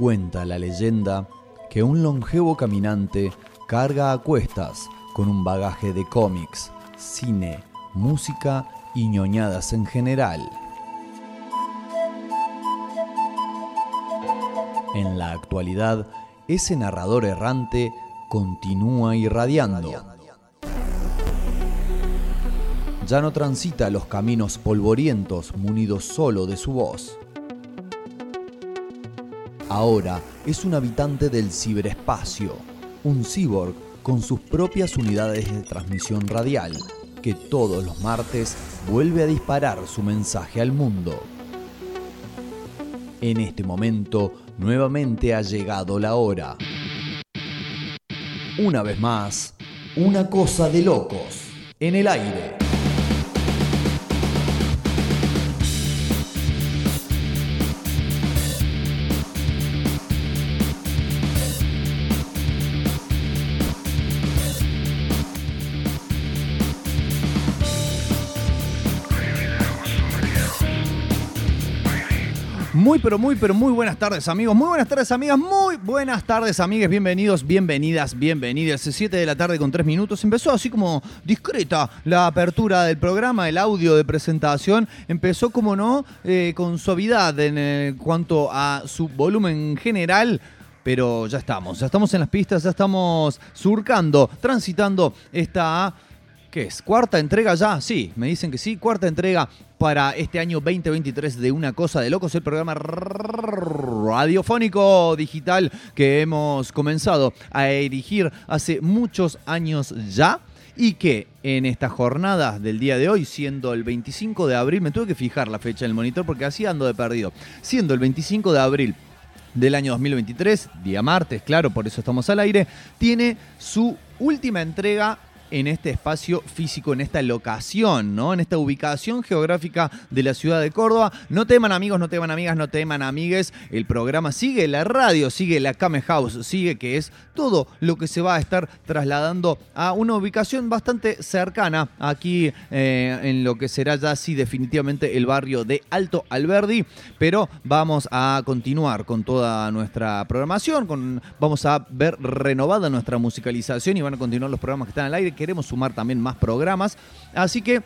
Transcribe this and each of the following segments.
Cuenta la leyenda que un longevo caminante carga a cuestas con un bagaje de cómics, cine, música y ñoñadas en general. En la actualidad, ese narrador errante continúa irradiando. Ya no transita los caminos polvorientos munido solo de su voz. Ahora es un habitante del ciberespacio, un cyborg con sus propias unidades de transmisión radial, que todos los martes vuelve a disparar su mensaje al mundo. En este momento, nuevamente ha llegado la hora. Una vez más, una cosa de locos en el aire. Pero muy, pero muy buenas tardes, amigos. Muy buenas tardes, amigas. Muy buenas tardes, amigues. Bienvenidos, bienvenidas, bienvenidas. 7 de la tarde con 3 minutos. Empezó así como discreta la apertura del programa, el audio de presentación. Empezó, como no, eh, con suavidad en eh, cuanto a su volumen general pero ya estamos, ya estamos en las pistas, ya estamos surcando, transitando esta ¿Qué es? ¿Cuarta entrega ya? Sí, me dicen que sí. Cuarta entrega para este año 2023 de Una Cosa de Locos, el programa radiofónico digital que hemos comenzado a erigir hace muchos años ya y que en esta jornada del día de hoy, siendo el 25 de abril, me tuve que fijar la fecha en el monitor porque así ando de perdido, siendo el 25 de abril del año 2023, día martes, claro, por eso estamos al aire, tiene su última entrega en este espacio físico, en esta locación, ¿no? En esta ubicación geográfica de la ciudad de Córdoba. No teman amigos, no teman amigas, no teman amigues. El programa sigue, la radio sigue, la Came House sigue, que es todo lo que se va a estar trasladando a una ubicación bastante cercana aquí eh, en lo que será ya sí definitivamente el barrio de Alto Alberdi. Pero vamos a continuar con toda nuestra programación, con, vamos a ver renovada nuestra musicalización y van a continuar los programas que están al aire queremos sumar también más programas. Así que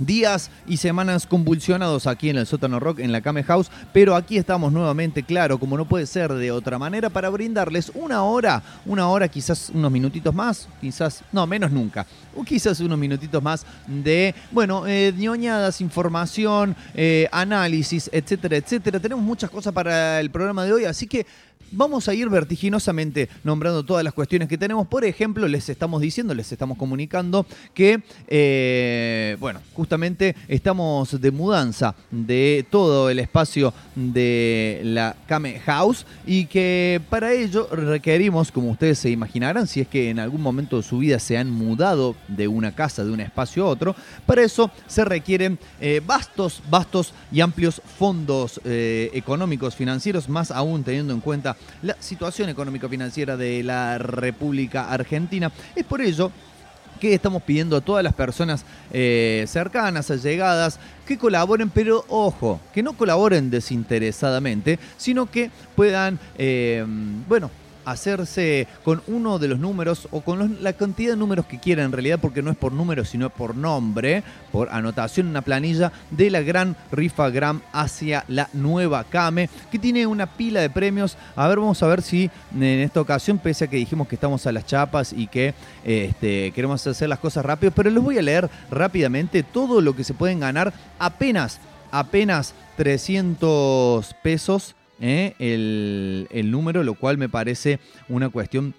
días y semanas convulsionados aquí en el sótano rock en la Came House, pero aquí estamos nuevamente, claro, como no puede ser de otra manera, para brindarles una hora, una hora, quizás unos minutitos más, quizás, no, menos nunca, o quizás unos minutitos más de, bueno, eh, ñoñadas, información, eh, análisis, etcétera, etcétera. Tenemos muchas cosas para el programa de hoy, así que vamos a ir vertiginosamente nombrando todas las cuestiones que tenemos. Por ejemplo, les estamos diciendo, les estamos comunicando que, eh, bueno, justamente estamos de mudanza de todo el espacio de la Kame House y que para ello requerimos, como ustedes se imaginarán, si es que en algún momento de su vida se han mudado de una casa, de un espacio a otro, para eso se requieren eh, vastos, vastos y amplios fondos eh, económicos, financieros, más aún teniendo en cuenta la situación económico-financiera de la República Argentina. Es por ello que estamos pidiendo a todas las personas eh, cercanas, allegadas, que colaboren, pero ojo, que no colaboren desinteresadamente, sino que puedan, eh, bueno, hacerse con uno de los números o con la cantidad de números que quieran en realidad, porque no es por número, sino por nombre, por anotación en una planilla de la gran rifa Gram hacia la nueva Came, que tiene una pila de premios. A ver, vamos a ver si en esta ocasión, pese a que dijimos que estamos a las chapas y que este, queremos hacer las cosas rápido, pero les voy a leer rápidamente todo lo que se pueden ganar apenas, apenas 300 pesos ¿eh? el, número, lo cual me parece una cuestión,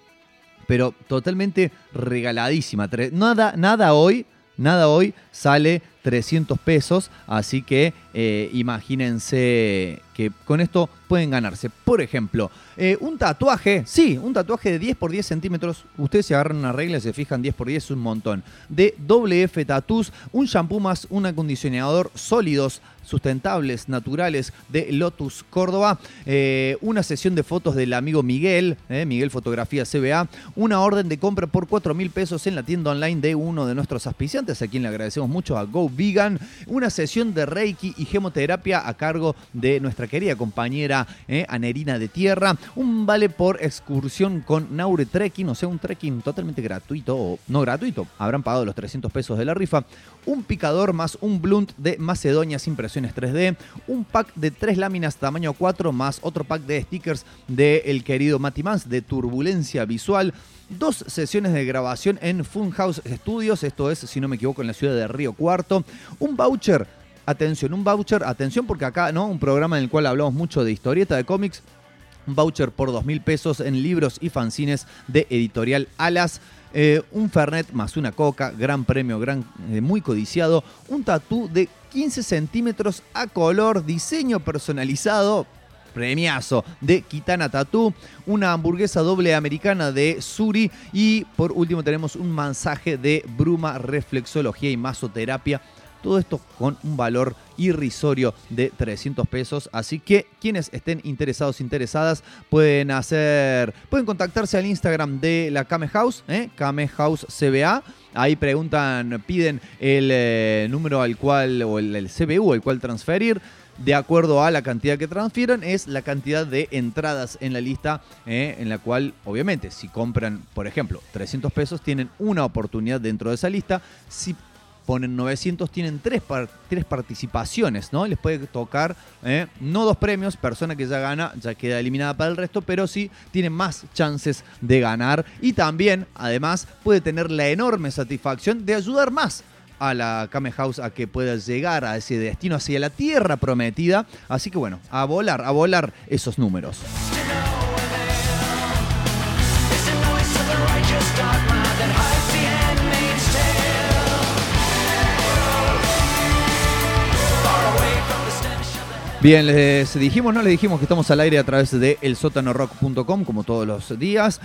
pero totalmente regaladísima. Nada, nada hoy, nada hoy sale 300 pesos, así que eh, imagínense que con esto pueden ganarse. Por ejemplo, eh, un tatuaje, sí, un tatuaje de 10 por 10 centímetros. Ustedes se agarran una regla y se fijan 10 por 10 es un montón. De WF Tattoos, un shampoo más un acondicionador sólidos, sustentables, naturales de Lotus Córdoba. Eh, una sesión de fotos del amigo Miguel, Miguel Fotografía CBA. Una orden de compra por 4 mil pesos en la tienda online de uno de nuestros auspiciantes, a quien le agradecemos mucho a Go Vegan, una sesión de Reiki y gemoterapia a cargo de nuestra querida compañera eh, Anerina de Tierra, un vale por excursión con Naure Trekking, o sea, un trekking totalmente gratuito, o no gratuito, habrán pagado los 300 pesos de la rifa, un picador más un blunt de Macedonias impresiones 3D, un pack de tres láminas tamaño 4 más otro pack de stickers de el querido Mati Mans de Turbulencia Visual, dos sesiones de grabación en Funhouse Studios, esto es, si no me equivoco, en la ciudad de Río Cuarto, un voucher, atención, un voucher, atención porque acá, ¿no? Un programa en el cual hablamos mucho de historieta de cómics, un voucher por dos mil pesos en libros y fanzines de editorial Alas. Eh, un Fernet más una coca, gran premio, gran, eh, muy codiciado, un tatú de 15 centímetros a color, diseño personalizado, premiazo de Kitana Tattoo, una hamburguesa doble americana de Suri. Y por último tenemos un masaje de bruma, reflexología y masoterapia todo esto con un valor irrisorio de 300 pesos. Así que quienes estén interesados, interesadas, pueden hacer, pueden contactarse al Instagram de la Kame House, ¿eh? Kame House CBA. Ahí preguntan, piden el eh, número al cual, o el, CBU al cual transferir de acuerdo a la cantidad que transfieran, es la cantidad de entradas en la lista, ¿eh? en la cual, obviamente, si compran, por ejemplo, 300 pesos, tienen una oportunidad dentro de esa lista. Si ponen 900, tienen tres, tres participaciones, ¿no? Les puede tocar, ¿eh? no dos premios, persona que ya gana ya queda eliminada para el resto, pero sí tiene más chances de ganar y también, además, puede tener la enorme satisfacción de ayudar más a la Kame House a que pueda llegar a ese destino hacia la tierra prometida. Así que bueno, a volar, a volar esos números. Bien, les dijimos, no les dijimos que estamos al aire a través de elsotanorock.com como todos los días.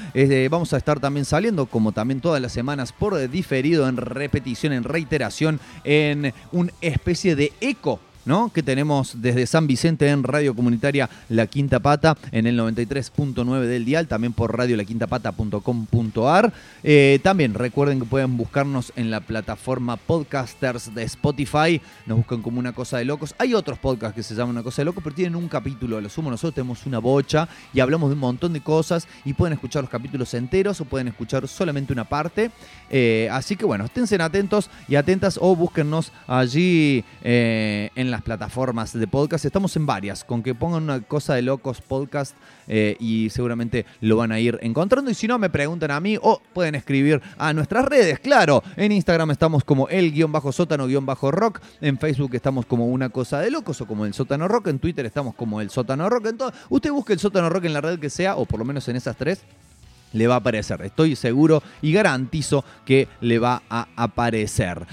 vamos a estar también saliendo, como también todas las semanas, por diferido, en repetición, en reiteración, en una especie de eco ¿no? que tenemos desde San Vicente en Radio Comunitaria La Quinta Pata en el 93.9 del dial, también por radiolaquintapata.com.ar. Eh, también recuerden que pueden buscarnos en la plataforma podcasters de Spotify, nos buscan como una cosa de locos. Hay otros podcasts que se llaman una cosa de locos, pero tienen un capítulo, lo sumo nosotros, tenemos una bocha y hablamos de un montón de cosas y pueden escuchar los capítulos enteros o pueden escuchar solamente una parte. Eh, así que bueno, estén atentos y atentas o búsquennos allí eh, en la plataformas de podcast. Estamos en varias, con que pongan una cosa de locos podcast eh, y seguramente lo van a ir encontrando. Y si no, me preguntan a mí o pueden escribir a nuestras redes. Claro, en Instagram estamos como el guion bajo sótano guion bajo rock. En Facebook estamos como una cosa de locos o como el sótano rock. En Twitter estamos como el sótano rock. Entonces, usted busque el sótano rock en la red que sea, o por lo menos en esas tres le va a aparecer. Estoy seguro y garantizo que le va a aparecer.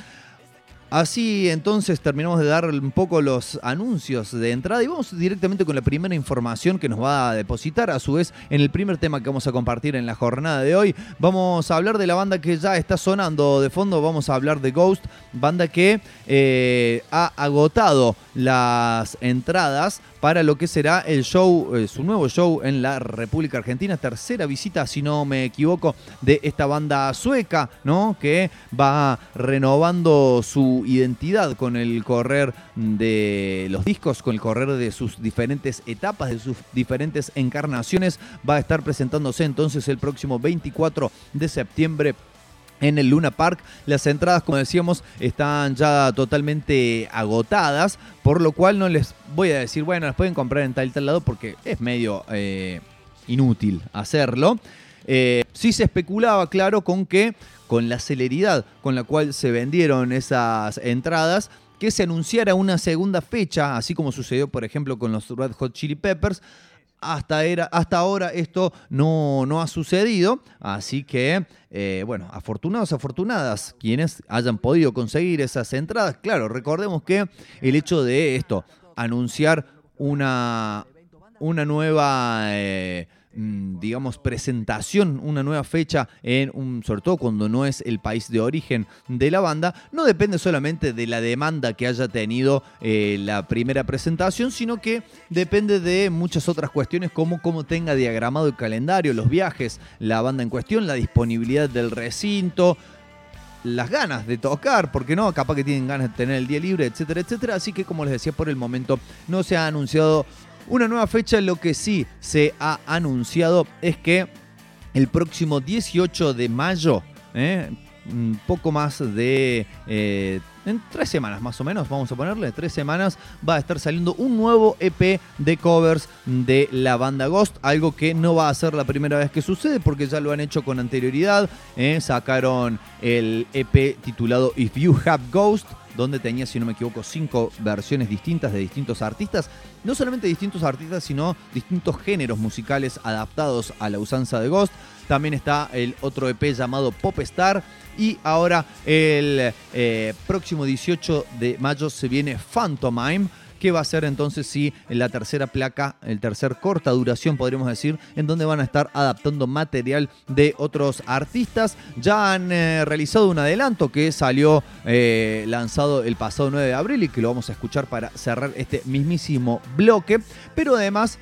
Así entonces terminamos de dar un poco los anuncios de entrada y vamos directamente con la primera información que nos va a depositar. A su vez, en el primer tema que vamos a compartir en la jornada de hoy, vamos a hablar de la banda que ya está sonando de fondo. Vamos a hablar de Ghost, banda que eh, ha agotado las entradas para lo que será el show, eh, su nuevo show en la República Argentina, tercera visita, si no me equivoco, de esta banda sueca, ¿no? Que va renovando su identidad con el correr de los discos, con el correr de sus diferentes etapas, de sus diferentes encarnaciones. Va a estar presentándose entonces el próximo 24 de septiembre en el Luna Park. Las entradas, como decíamos, están ya totalmente agotadas, por lo cual no les voy a decir, bueno, las pueden comprar en tal y tal lado porque es medio eh, inútil hacerlo. Eh, sí se especulaba, claro, con que con la celeridad con la cual se vendieron esas entradas, que se anunciara una segunda fecha, así como sucedió, por ejemplo, con los Red Hot Chili Peppers, hasta, era, hasta ahora esto no, no ha sucedido, así que, eh, bueno, afortunados, afortunadas, quienes hayan podido conseguir esas entradas. Claro, recordemos que el hecho de esto, anunciar una, una nueva... Eh, digamos, presentación, una nueva fecha, en un, sobre todo cuando no es el país de origen de la banda, no depende solamente de la demanda que haya tenido eh, la primera presentación, sino que depende de muchas otras cuestiones como cómo tenga diagramado el calendario, los viajes, la banda en cuestión, la disponibilidad del recinto, las ganas de tocar, porque no, capaz que tienen ganas de tener el día libre, etcétera, etcétera. Así que como les decía, por el momento no se ha anunciado una nueva fecha. Lo que sí se ha anunciado es que el próximo 18 de mayo, ¿eh? poco más de eh, en tres semanas más o menos, vamos a ponerle, tres semanas, va a estar saliendo un nuevo EP de covers de la banda Ghost, algo que no va a ser la primera vez que sucede porque ya lo han hecho con anterioridad, ¿eh? sacaron el EP titulado If You Have Ghost, donde tenía, si no me equivoco, cinco versiones distintas de distintos artistas. No solamente distintos artistas, sino distintos géneros musicales adaptados a la usanza de Ghost. También está el otro EP llamado Pop Star. Y ahora el eh, próximo 18 de mayo se viene Phantomime que va a ser entonces sí la tercera placa, el tercer corta duración podríamos decir, en donde van a estar adaptando material de otros artistas. Ya han eh, realizado un adelanto que salió eh, lanzado el pasado 9 de abril y que lo vamos a escuchar para cerrar este mismísimo bloque, pero además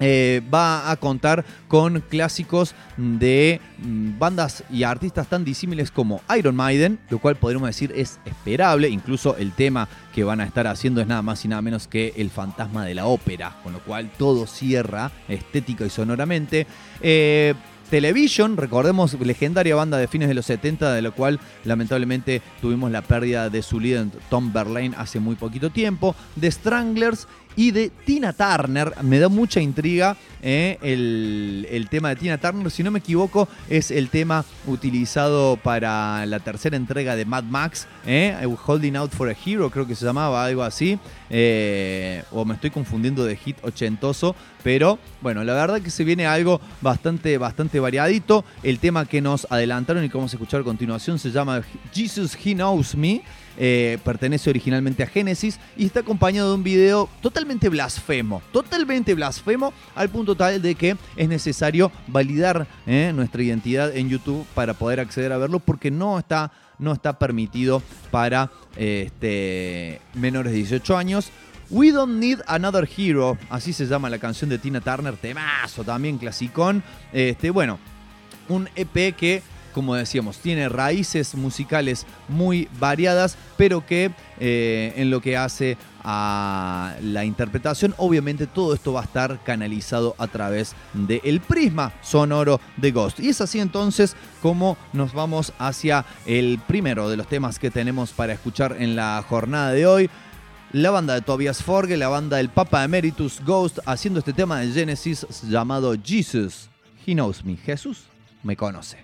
eh, va a contar con clásicos de mm, bandas y artistas tan disímiles como Iron Maiden, lo cual podríamos decir es esperable. Incluso el tema que van a estar haciendo es nada más y nada menos que el fantasma de la ópera, con lo cual todo cierra estética y sonoramente. Eh, Television, recordemos, legendaria banda de fines de los 70, de la cual lamentablemente tuvimos la pérdida de su líder Tom Verlaine hace muy poquito tiempo. The Stranglers y de Tina Turner. Me da mucha intriga eh, el, tema de Tina Turner. Si no me equivoco, es el tema utilizado para la tercera entrega de Mad Max, eh, Holding Out for a Hero, creo que se llamaba, algo así. Eh, o me estoy confundiendo de hit ochentoso. Pero bueno, la verdad que se viene algo bastante, bastante variadito. El tema que nos adelantaron y que vamos a escuchar a continuación se llama Jesus He Knows Me. Eh, pertenece originalmente a Genesis y está acompañado de un video totalmente blasfemo, totalmente blasfemo al punto tal de que es necesario validar eh, nuestra identidad en YouTube para poder acceder a verlo porque no está, no está permitido para este, menores de 18 años. We Don't Need Another Hero, así se llama la canción de Tina Turner, temazo también, clasicón. Este, bueno, un EP que como decíamos, tiene raíces musicales muy variadas, pero que eh, en lo que hace a la interpretación, obviamente todo esto va a estar canalizado a través del prisma sonoro de Ghost. Y es así entonces como nos vamos hacia el primero de los temas que tenemos para escuchar en la jornada de hoy la banda de Tobias Forge, la banda del Papa Emeritus Ghost, haciendo este tema de Genesis llamado Jesus. He knows me. Jesús me conoce.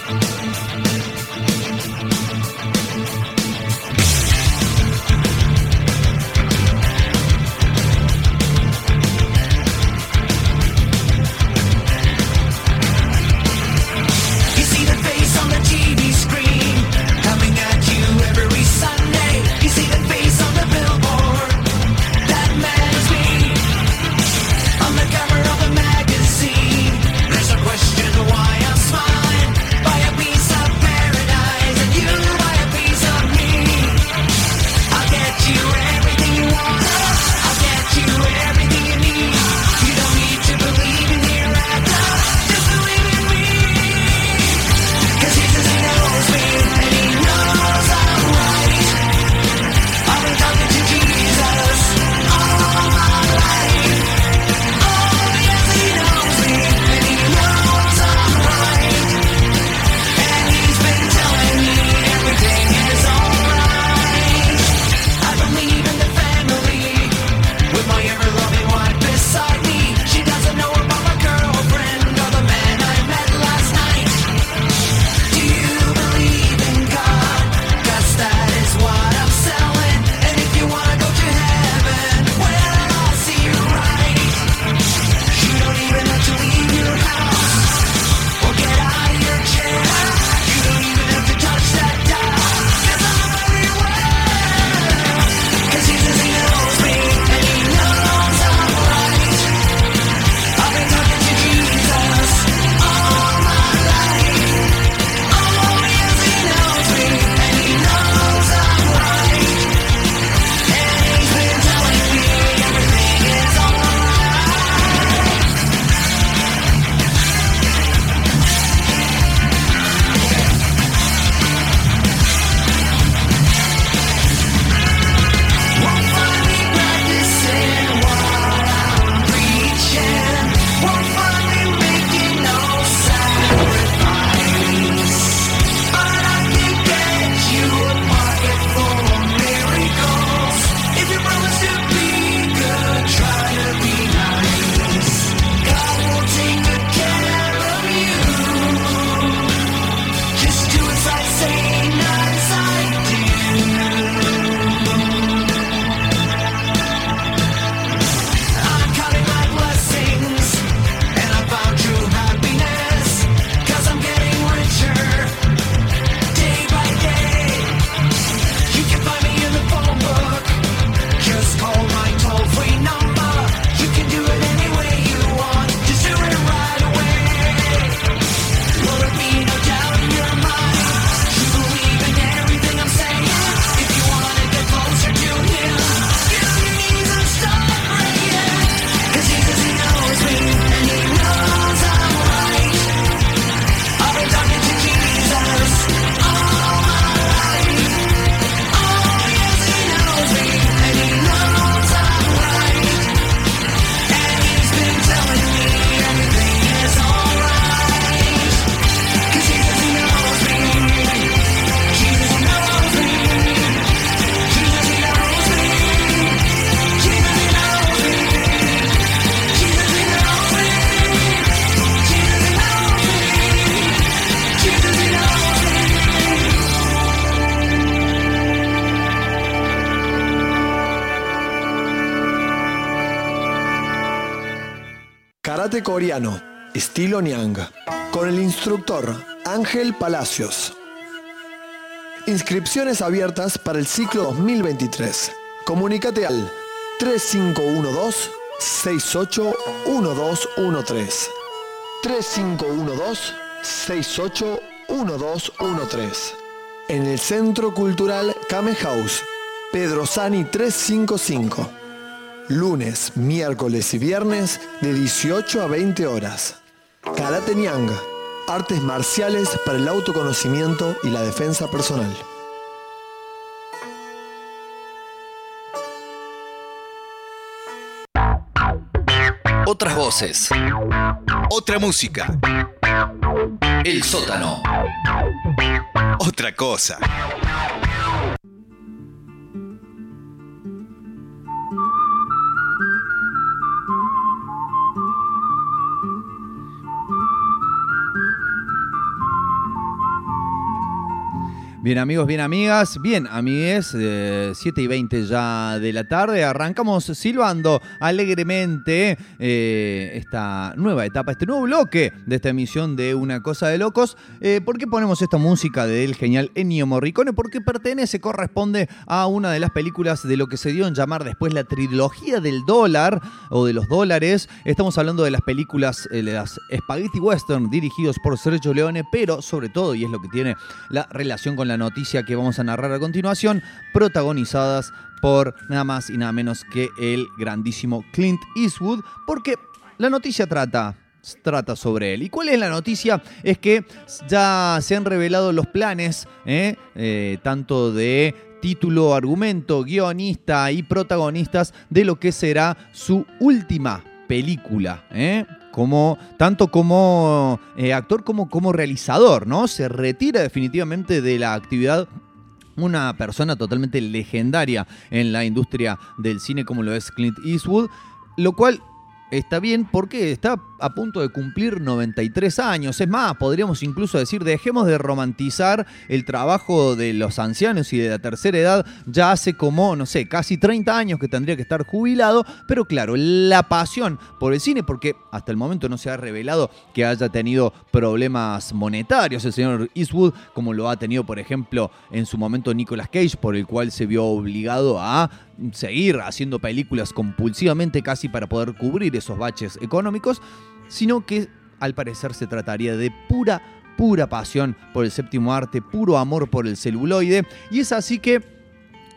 Estilo con el instructor Ángel Palacios. Inscripciones abiertas para el ciclo 2023. Comunícate al 3512-681213. 3512-681213. En el Centro Cultural Kame House, Pedro Sani 355. Lunes, miércoles y viernes de 18 a 20 horas. Karate Nyang. Artes marciales para el autoconocimiento y la defensa personal. Otras voces. Otra música. El sótano. Otra cosa. Bien amigos, bien amigas, bien amigues, eh, 7 y 20 ya de la tarde, arrancamos silbando alegremente eh, esta nueva etapa, este nuevo bloque de esta emisión de Una Cosa de Locos. Eh, ¿Por qué ponemos esta música del genial Ennio Morricone? Porque pertenece, corresponde a una de las películas de lo que se dio en llamar después la trilogía del dólar o de los dólares. Estamos hablando de las películas, eh, de las Spaghetti Western dirigidos por Sergio Leone, pero sobre todo, y es lo que tiene la relación con la noticia que vamos a narrar a continuación, protagonizadas por nada más y nada menos que el grandísimo Clint Eastwood, porque la noticia trata trata sobre él. ¿Y cuál es la noticia? Es que ya se han revelado los planes, ¿eh? Eh, tanto de título, argumento, guionista y protagonistas de lo que será su última película. ¿eh? Como tanto como eh, actor como como realizador, ¿no? Se retira definitivamente de la actividad una persona totalmente legendaria en la industria del cine como lo es Clint Eastwood, lo cual está bien porque está a punto de cumplir 93 años. Es más, podríamos incluso decir, dejemos de romantizar el trabajo de los ancianos y de la tercera edad. Ya hace como, no sé, casi 30 años que tendría que estar jubilado. Pero claro, la pasión por el cine, porque hasta el momento no se ha revelado que haya tenido problemas monetarios el señor Eastwood, como lo ha tenido, por ejemplo, en su momento Nicolas Cage, por el cual se vio obligado a seguir haciendo películas compulsivamente casi para poder cubrir esos baches económicos, sino que al parecer se trataría de pura, pura pasión por el séptimo arte, puro amor por el celuloide, y es así que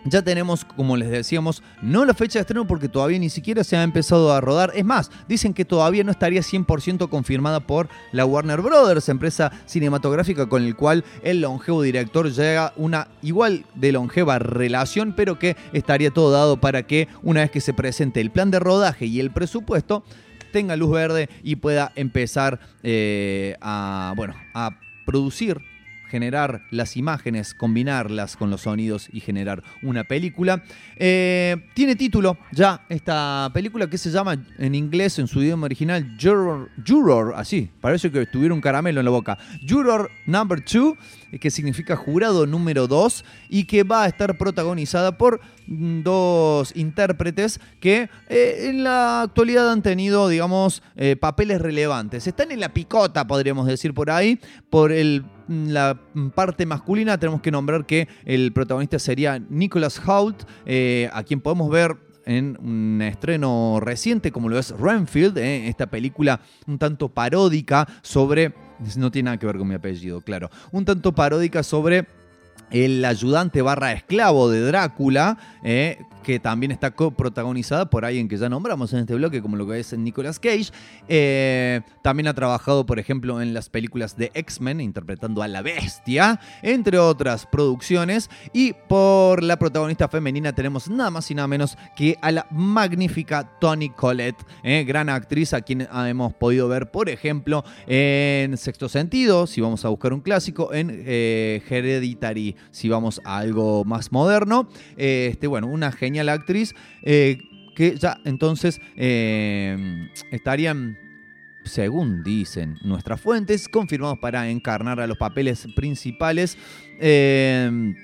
ya tenemos, como les decíamos, no la fecha de estreno porque todavía ni siquiera se ha empezado a rodar. Es más, dicen que todavía no estaría 100% confirmada por la Warner Brothers, empresa cinematográfica con el cual el longevo director llega una igual de longeva relación, pero que estaría todo dado para que una vez que se presente el plan de rodaje y el presupuesto, tenga luz verde y pueda empezar eh, a, bueno, a producir generar las imágenes, combinarlas con los sonidos y generar una película. Eh, tiene título ya esta película que se llama en inglés, en su idioma original, Juror, Juror así, parece que tuviera un caramelo en la boca. Juror Number 2, que significa jurado número 2 y que va a estar protagonizada por mm, dos intérpretes que eh, en la actualidad han tenido, digamos, eh, papeles relevantes. Están en la picota, podríamos decir por ahí, por el la parte masculina tenemos que nombrar que el protagonista sería Nicholas Hoult, eh, a quien podemos ver en un estreno reciente como lo es Renfield, eh, esta película un tanto paródica sobre, no tiene nada que ver con mi apellido, claro, un tanto paródica sobre el ayudante barra esclavo de Drácula, eh, que también está protagonizada por alguien que ya nombramos en este bloque, como lo que es Nicolas Cage. Eh, también ha trabajado, por ejemplo, en las películas de X-Men, interpretando a la bestia, entre otras producciones. Y por la protagonista femenina tenemos nada más y nada menos que a la magnífica Toni Collette, eh, gran actriz a quien hemos podido ver, por ejemplo, en Sexto Sentido, si vamos a buscar un clásico, en eh, Hereditary, si vamos a algo más moderno. este, bueno, una genial la actriz, eh, que ya entonces eh, estarían según dicen nuestras fuentes, confirmados para encarnar a los papeles principales. Eh,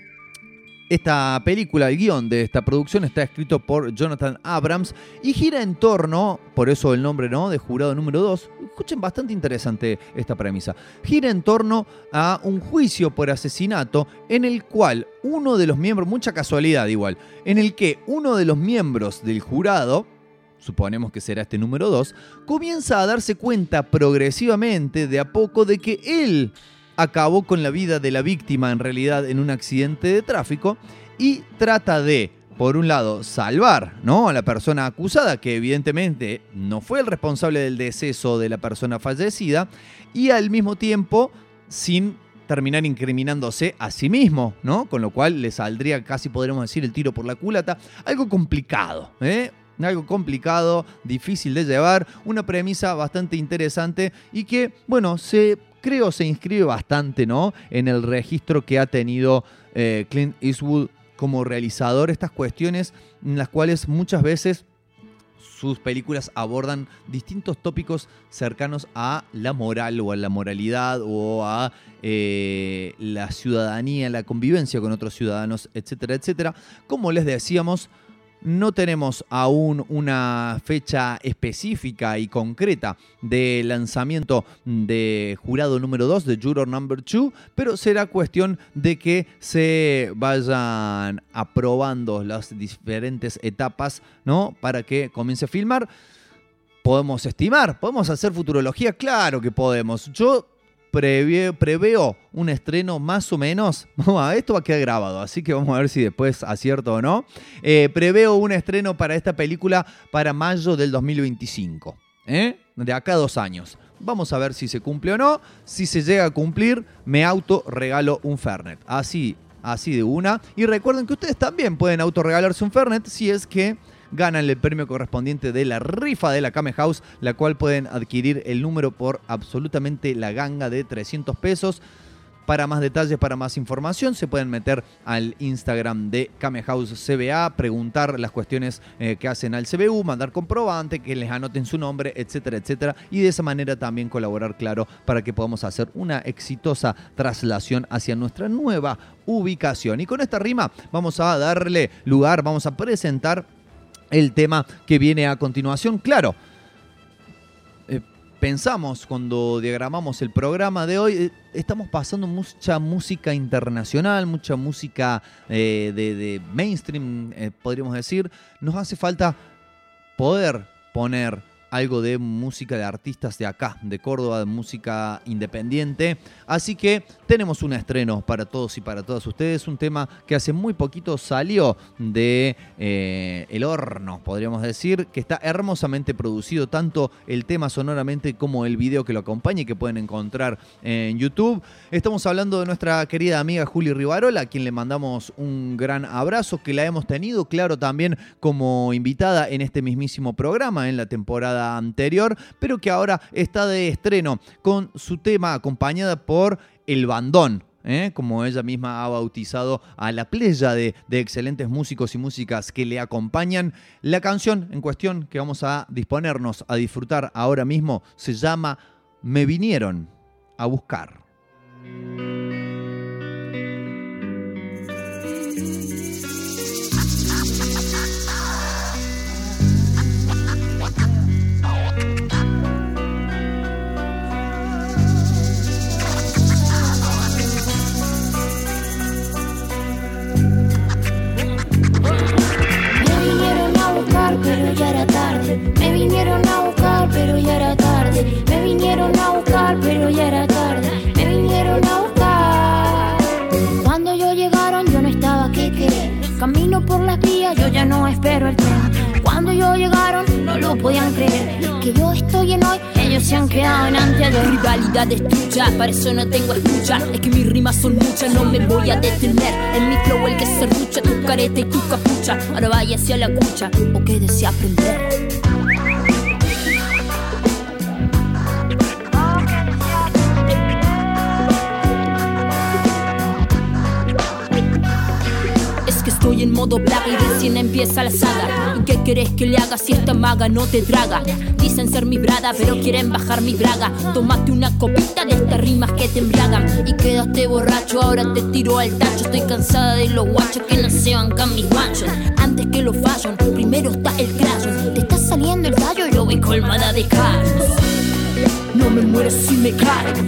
Esta película, el guion de esta producción está escrito por Jonathan Abrams y gira en torno, por eso el nombre ¿no? de jurado número 2, escuchen bastante interesante esta premisa, gira en torno a un juicio por asesinato en el cual uno de los miembros, mucha casualidad igual, en el que uno de los miembros del jurado, suponemos que será este número 2, comienza a darse cuenta progresivamente, de a poco, de que él acabó con la vida de la víctima en realidad en un accidente de tráfico y trata de, por un lado, salvar ¿no? a la persona acusada, que evidentemente no fue el responsable del deceso de la persona fallecida, y al mismo tiempo sin terminar incriminándose a sí mismo, ¿no? Con lo cual le saldría casi podríamos decir el tiro por la culata. Algo complicado, ¿eh? Algo complicado, difícil de llevar, una premisa bastante interesante y que, bueno, se creo se inscribe bastante, ¿no? En el registro que ha tenido eh, Clint Eastwood como realizador, estas cuestiones en las cuales muchas veces sus películas abordan distintos tópicos cercanos a la moral o a la moralidad o a eh, la ciudadanía, la convivencia con otros ciudadanos, etcétera, etcétera. Como les decíamos, no tenemos aún una fecha específica y concreta de lanzamiento de jurado número 2, de Juror Number 2, pero será cuestión de que se vayan aprobando las diferentes etapas, ¿no? Para que comience a filmar. Podemos estimar, podemos hacer futurología, claro que podemos. Yo preveo un estreno más o menos. Esto va a quedar grabado, así que vamos a ver si después acierto o no. Eh, preveo un estreno para esta película para mayo del 2025. ¿eh? De acá a dos años. Vamos a ver si se cumple o no. Si se llega a cumplir, me auto regalo un Fernet. Así, así de una. Y recuerden que ustedes también pueden auto regalarse un Fernet si es que ganan el premio correspondiente de la rifa de la Kame House, la cual pueden adquirir el número por absolutamente la ganga de 300 pesos. Para más detalles, para más información, se pueden meter al Instagram de Kame House CBA, preguntar las cuestiones eh, que hacen al CBU, mandar comprobante, que les anoten su nombre, etcétera, etcétera. Y de esa manera también colaborar, claro, para que podamos hacer una exitosa traslación hacia nuestra nueva ubicación. Y con esta rima vamos a darle lugar, vamos a presentar el tema que viene a continuación. Claro, eh, pensamos cuando diagramamos el programa de hoy, eh, estamos pasando mucha música internacional, mucha música eh, de, mainstream, podríamos decir. Nos hace falta poder poner algo de música de artistas de acá, de Córdoba, de música independiente. Así que tenemos un estreno para todos y para todas ustedes, un tema que hace muy poquito salió de eh, el horno, podríamos decir, que está hermosamente producido, tanto el tema sonoramente como el video que lo acompaña y que pueden encontrar en YouTube. Estamos hablando de nuestra querida amiga Juli Rivarola, a quien le mandamos un gran abrazo, que la hemos tenido, claro, también como invitada en este mismísimo programa en la temporada anterior, pero que ahora está de estreno con su tema acompañada por El Bandón, ¿eh? como ella misma ha bautizado a la playa de, de, excelentes músicos y músicas que le acompañan. La canción en cuestión que vamos a disponernos a disfrutar ahora mismo se llama Me vinieron a buscar. Vinieron a buscar, pero ya era tarde. Me vinieron a buscar. Cuando yo llegaron, yo no estaba que querer. Camino por las vías, yo ya no espero el tren. Cuando yo llegaron, no lo podían creer. Que yo estoy en hoy, ellos se han quedado en antes de rivalidad es para eso no tengo escucha. Es que mis rimas son muchas, no me voy a detener. En mi flow el que se rucha, tu careta y tu capucha. Ahora vaya hacia la cucha, o que desea aprender. Estoy en modo plaga y recién empieza la saga. ¿Y qué querés que le haga si esta maga no te traga? Dicen ser mi brada, pero quieren bajar mi braga. Tómate una copita de estas rimas que te embriagan. Y quedaste borracho, ahora te tiro al tacho. Estoy cansada de los guachos que no se mis guachos. Antes que los fallos, primero está el crayon. Te está saliendo el gallo, yo voy colmada de caros. No me muero si me caigo.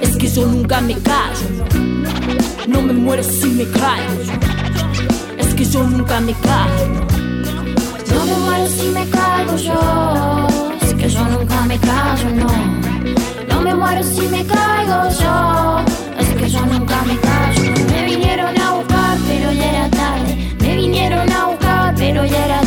Es que yo nunca me callo. No me muero si me caigo. Es que yo nunca me callo. No me muero si me caigo yo. Es que yo nunca me callo, no. No me muero si me caigo yo. Es que yo nunca me callo. Me vinieron a buscar, pero ya era tarde. Me vinieron a buscar, pero ya era tarde.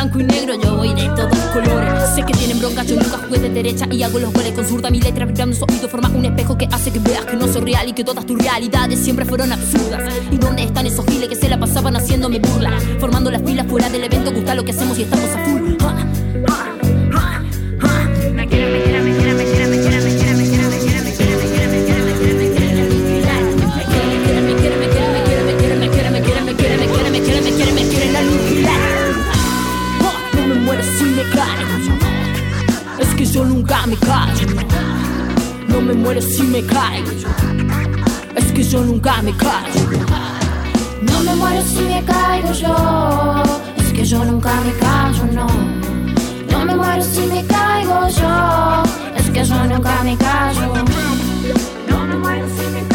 Blanco y negro, yo voy de todos colores. Sé que tienen bronca, yo nunca jugué de derecha y hago los goles con zurda. Mi letra vibrando su oído forma un espejo que hace que veas que no soy real y que todas tus realidades siempre fueron absurdas. ¿Y dónde están esos giles que se la pasaban haciéndome burla? Formando las filas fuera del evento, gusta lo que hacemos y estamos a full. Ah, ah, ah, ah. Me quieren, me quieren, me quieren, me quieren, Nunca me callo. No me muero si me caigo. Es que yo nunca me callo. No me muero si me caigo yo. Es que yo nunca me callo, no. No me muero si me caigo yo. Es que yo nunca me callo. No me muero si me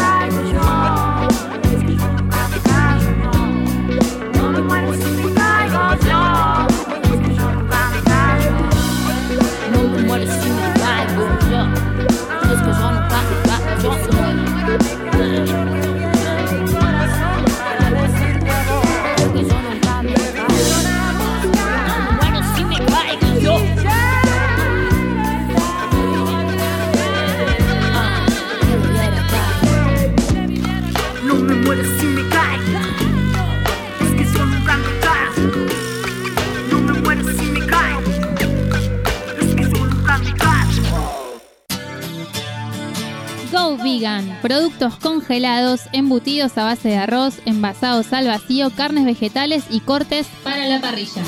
productos congelados, embutidos a base de arroz, envasados al vacío, carnes vegetales y cortes para la parrilla.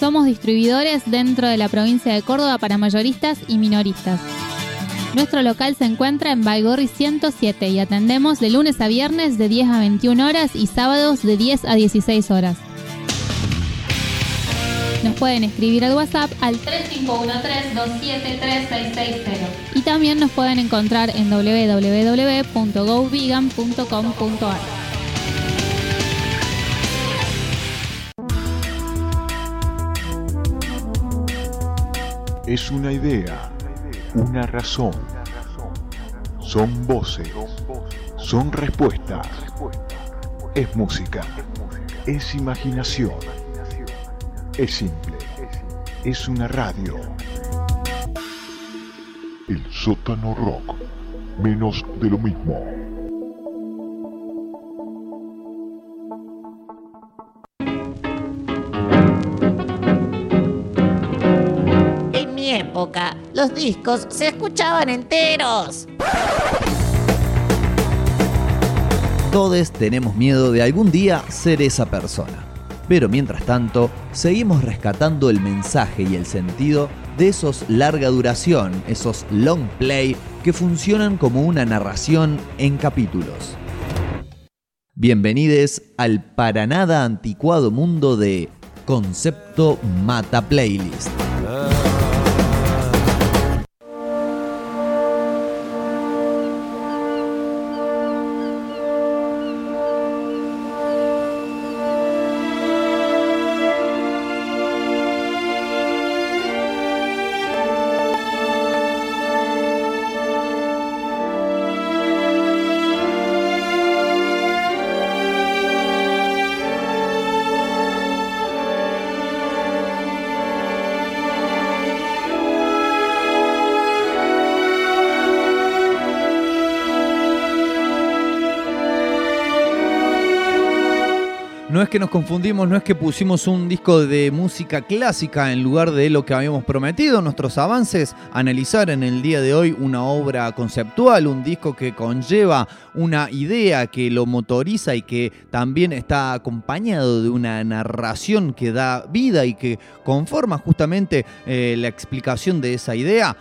Somos distribuidores dentro de la provincia de Córdoba para mayoristas y minoristas. Nuestro local se encuentra en Baigorri 107 y atendemos de lunes a viernes de 10 a 21 horas y sábados de 10 a 16 horas. Nos pueden escribir al WhatsApp al 3513-273-660. Y también nos pueden encontrar en www.govegan.com.ar. Es una idea, una razón. Son voces, son respuestas. Es música, es imaginación. Es simple, es una radio. El sótano rock, menos de lo mismo. En mi época, los discos se escuchaban enteros. Todos tenemos miedo de algún día ser esa persona. Pero mientras tanto, seguimos rescatando el mensaje y el sentido de esos larga duración, esos long play que funcionan como una narración en capítulos. Bienvenidos al para nada anticuado mundo de Concepto Mata Playlist. Que nos confundimos, no es que pusimos un disco de música clásica en lugar de lo que habíamos prometido, nuestros avances, analizar en el día de hoy una obra conceptual, un disco que conlleva una idea que lo motoriza y que también está acompañado de una narración que da vida y que conforma justamente eh, la explicación de esa idea.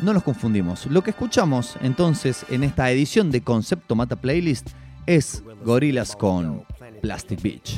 No nos confundimos. Lo que escuchamos entonces en esta edición de Concepto Mata Playlist es Gorilas con Plastic Beach.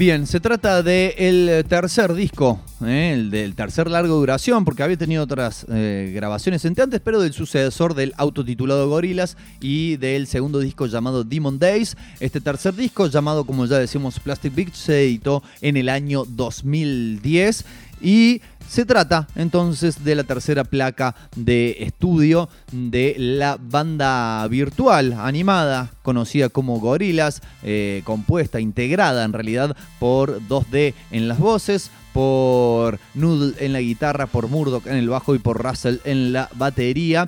Bien, se trata del tercer disco, ¿eh? el del tercer largo duración, porque había tenido otras eh, grabaciones entre antes, pero del sucesor del autotitulado Gorillaz y del segundo disco llamado Demon Days. Este tercer disco, llamado como ya decimos Plastic Beach, se editó en el año 2010 y se trata entonces de la tercera placa de estudio de la banda virtual animada conocida como Gorillaz, eh, compuesta, integrada en realidad por 2D en las voces, por Noodle en la guitarra, por Murdoch en el bajo y por Russell en la batería.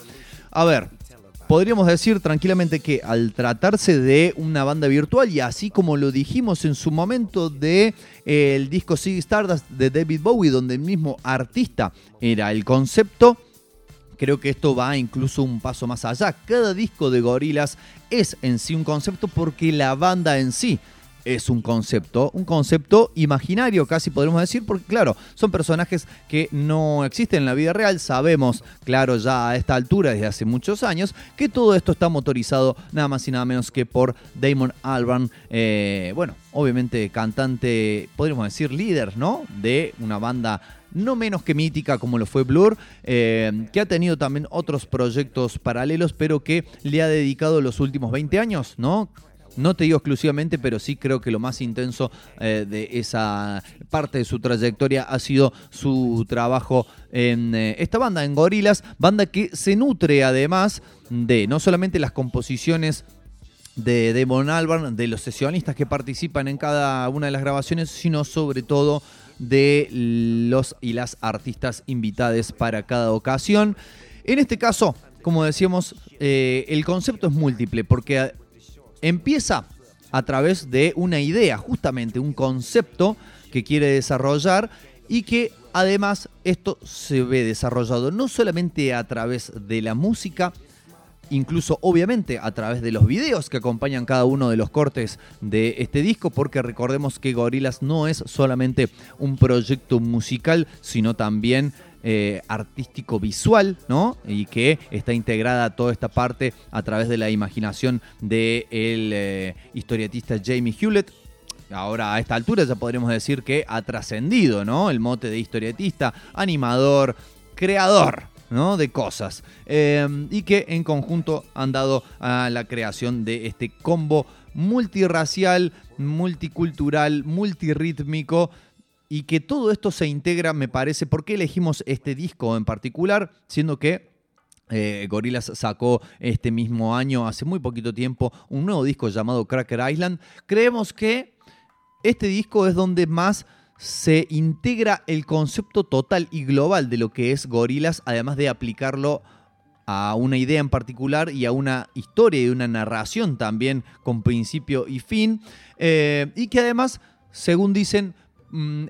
A ver, podríamos decir tranquilamente que al tratarse de una banda virtual y así como lo dijimos en su momento de eh, el disco Ziggy Stardust de David Bowie donde el mismo artista era el concepto, creo que esto va incluso un paso más allá. Cada disco de Gorillaz es en sí un concepto porque la banda en sí es un concepto, un concepto imaginario casi podríamos decir, porque claro, son personajes que no existen en la vida real, sabemos, claro, ya a esta altura, desde hace muchos años, que todo esto está motorizado nada más y nada menos que por Damon Albarn, eh, bueno, obviamente cantante, podríamos decir líder, ¿no? De una banda no menos que mítica como lo fue Blur, eh, que ha tenido también otros proyectos paralelos, pero que le ha dedicado los últimos 20 años, ¿no? No te digo exclusivamente, pero sí creo que lo más intenso eh, de esa parte de su trayectoria ha sido su trabajo en eh, esta banda, en Gorilas, banda que se nutre además de no solamente las composiciones de Demon Albarn, de los sesionistas que participan en cada una de las grabaciones, sino sobre todo de los y las artistas invitadas para cada ocasión. En este caso, como decíamos, eh, el concepto es múltiple, porque empieza a través de una idea, justamente un concepto que quiere desarrollar y que además esto se ve desarrollado no solamente a través de la música, incluso obviamente a través de los videos que acompañan cada uno de los cortes de este disco, porque recordemos que Gorillaz no es solamente un proyecto musical, sino también eh, artístico visual, ¿no? Y que está integrada toda esta parte a través de la imaginación del eh, historietista Jamie Hewlett, ahora a esta altura ya podríamos decir que ha trascendido, ¿no? El mote de historietista, animador, creador. ¿no? de cosas eh, y que en conjunto han dado a la creación de este combo multirracial, multicultural, multirítmico y que todo esto se integra, me parece, ¿por qué elegimos este disco en particular? Siendo que eh, Gorillaz sacó este mismo año, hace muy poquito tiempo, un nuevo disco llamado Cracker Island. Creemos que este disco es donde más se integra el concepto total y global de lo que es Gorillaz, además de aplicarlo a una idea en particular y a una historia y una narración también con principio y fin. Eh, y que además, según dicen,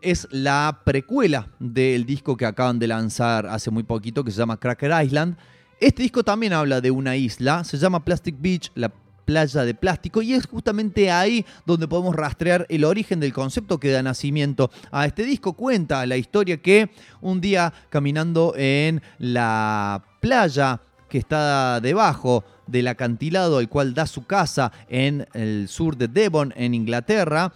es la precuela del disco que acaban de lanzar hace muy poquito, que se llama Cracker Island. Este disco también habla de una isla, se llama Plastic Beach, la playa de plástico, y es justamente ahí donde podemos rastrear el origen del concepto que da nacimiento a este disco. Cuenta la historia que un día caminando en la playa que está debajo del acantilado al cual da su casa en el sur de Devon, en Inglaterra,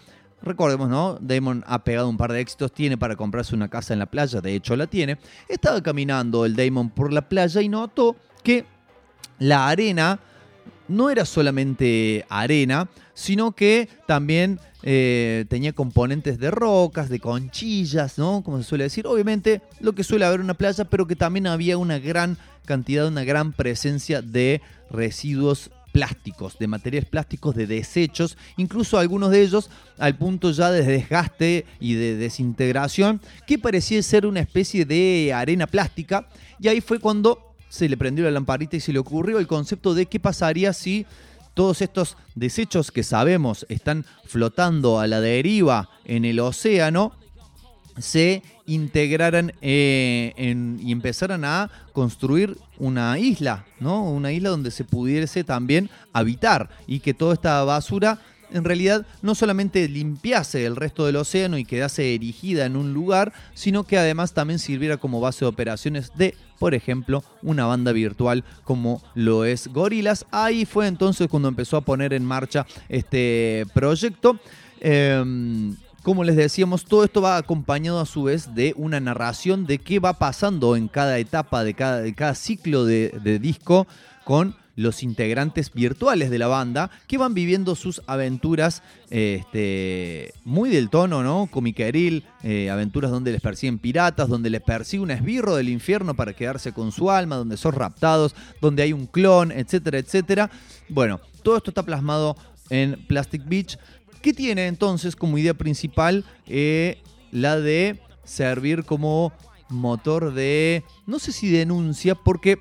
Recordemos, ¿no? Damon ha pegado un par de éxitos, tiene para comprarse una casa en la playa, de hecho la tiene. Estaba caminando el Damon por la playa y notó que la arena no era solamente arena, sino que también eh, tenía componentes de rocas, de conchillas, ¿no? Como se suele decir. Obviamente lo que suele haber en una playa, pero que también había una gran cantidad, una gran presencia de residuos plásticos, de materiales plásticos, de desechos, incluso algunos de ellos al punto ya de desgaste y de desintegración, que parecía ser una especie de arena plástica. Y ahí fue cuando se le prendió la lamparita y se le ocurrió el concepto de qué pasaría si todos estos desechos que sabemos están flotando a la deriva en el océano, se integraran eh, y empezaran a construir una isla, ¿no? Una isla donde se pudiese también habitar y que toda esta basura en realidad no solamente limpiase el resto del océano y quedase erigida en un lugar, sino que además también sirviera como base de operaciones de, por ejemplo, una banda virtual como lo es Gorilas. Ahí fue entonces cuando empezó a poner en marcha este proyecto. Em, como les decíamos, todo esto va acompañado a su vez de una narración de qué va pasando en cada etapa de cada, ciclo de, de disco con los integrantes virtuales de la banda que van viviendo sus aventuras este, muy del tono, ¿no? Comiqueril, eh, aventuras donde les persiguen piratas, donde les persigue un esbirro del infierno para quedarse con su alma, donde son raptados, donde hay un clon, etcétera, etcétera. Bueno, todo esto está plasmado en Plastic Beach, que tiene entonces como idea principal eh, la de servir como motor de, no sé si denuncia, porque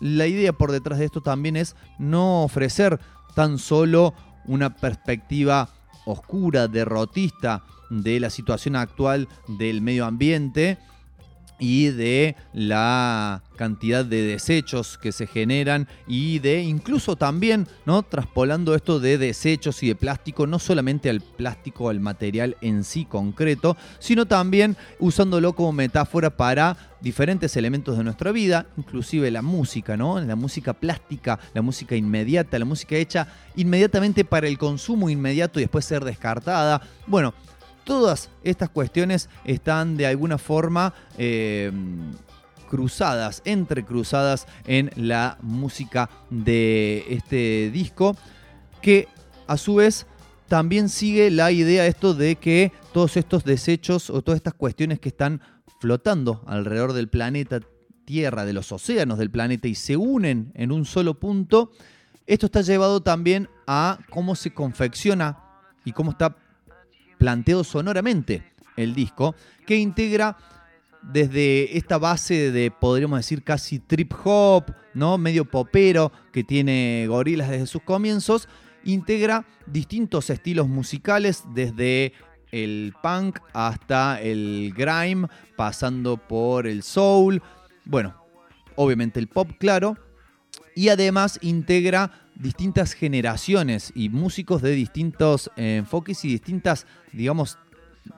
la idea por detrás de esto también es no ofrecer tan solo una perspectiva oscura, derrotista de la situación actual del medio ambiente y de la cantidad de desechos que se generan y de incluso también, ¿no? Traspolando esto de desechos y de plástico, no solamente al plástico, al material en sí concreto, sino también usándolo como metáfora para diferentes elementos de nuestra vida, inclusive la música, ¿no? La música plástica, la música inmediata, la música hecha inmediatamente para el consumo inmediato y después ser descartada. Bueno, todas estas cuestiones están de alguna forma eh, cruzadas, entrecruzadas en la música de este disco, que a su vez también sigue la idea esto de que todos estos desechos o todas estas cuestiones que están flotando alrededor del planeta Tierra, de los océanos del planeta y se unen en un solo punto, esto está llevado también a cómo se confecciona y cómo está planteado sonoramente el disco, que integra desde esta base de, podríamos decir, casi trip hop, ¿no? Medio popero que tiene Gorilas desde sus comienzos, integra distintos estilos musicales, desde el punk hasta el grime, pasando por el soul, bueno, obviamente el pop, claro, y además integra distintas generaciones y músicos de distintos eh, enfoques y distintas, digamos,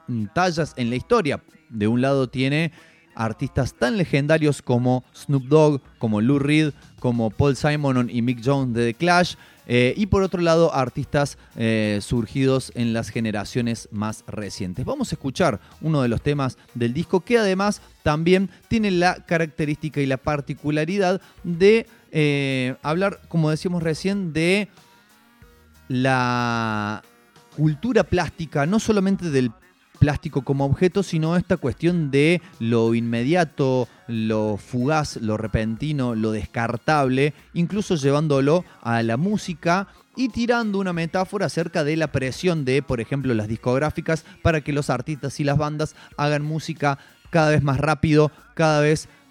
mm, tallas en la historia. De un lado tiene artistas tan legendarios como Snoop Dogg, como Lou Reed, como Paul Simon y Mick Jones de The Clash. eh, y por otro lado, artistas eh, surgidos en las generaciones más recientes. Vamos a escuchar uno de los temas del disco que además también tiene la característica y la particularidad de eh, hablar, como decíamos recién, de la cultura plástica, no solamente del plástico como objeto, sino esta cuestión de lo inmediato, lo fugaz, lo repentino, lo descartable, incluso llevándolo a la música y tirando una metáfora acerca de la presión de, por ejemplo, las discográficas para que los artistas y las bandas hagan música cada vez más rápido, cada vez más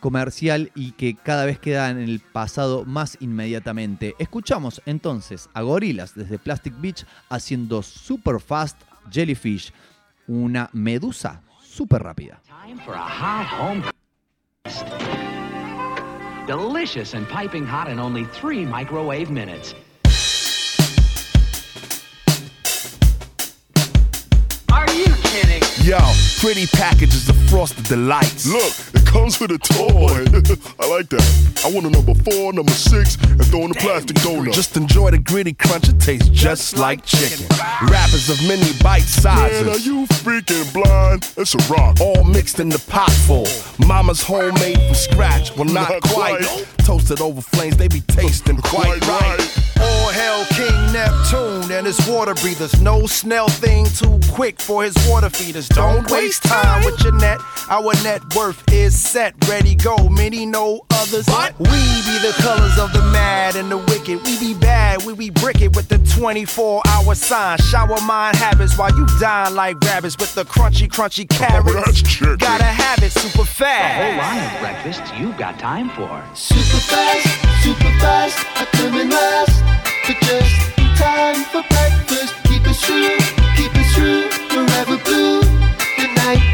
comercial y que cada vez queda en el pasado más inmediatamente. Escuchamos entonces a Gorilas desde Plastic Beach haciendo Super Fast Jellyfish, una medusa súper rápida. Delicious and piping hot in only three microwave minutes. Kidding? Yo, pretty packages of frosted delights. Look, it comes with a toy. I like that. I want a number four, number six, and throw in a plastic donut. Just enjoy the gritty crunch, it tastes just like chicken. Wrappers of many bite sizes. Man, are you freaking blind? It's a rock. All mixed in the pot full. Mama's homemade from scratch. Well, not, Not quite. quite. Toasted over flames, they be tasting quite, Quite right. right. All hail King Neptune and his water breathers. No snail thing too quick for his water feeders. Don't waste time with your net. Our net worth is set, ready, go. Many know others. We be the colors of the mad and the wicked. We be bad, we be brick it with the 24 hour sign. Shower mind habits while you dine like rabbits with the crunchy, crunchy oh, carrots. Gotta have it super fast. A whole fast. line of breakfasts you've got time for. Super fast, super fast, I come in last. But just in time for breakfast. Keep true, keep true, forever blue. The night,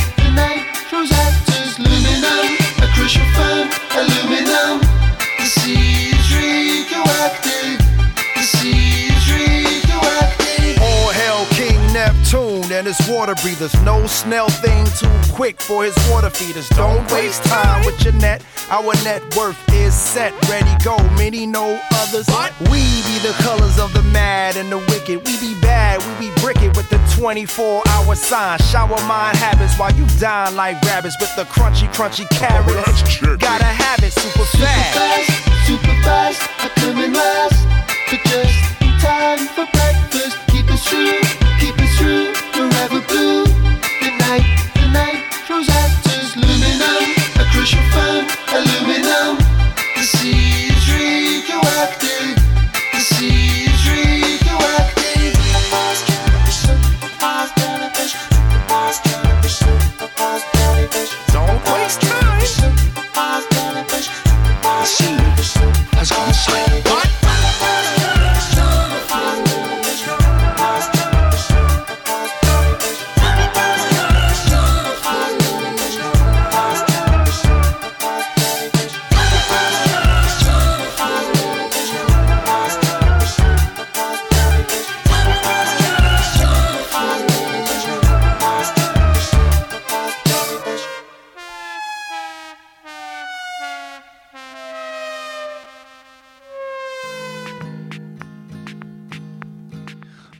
Neptune and his water breathers. No snail thing too quick for his water feeders. Don't waste time with your net. Our net worth is set, ready, go. Many know others. We be the colors of the mad and the wicked. We be bad, we be brick it with the 24 hour sign. Shower mind habits while you dine like rabbits with the crunchy, crunchy carrots. Gotta have it super Super fast. fast, super fast, I come in last. But just in time for breakfast. Keep it true,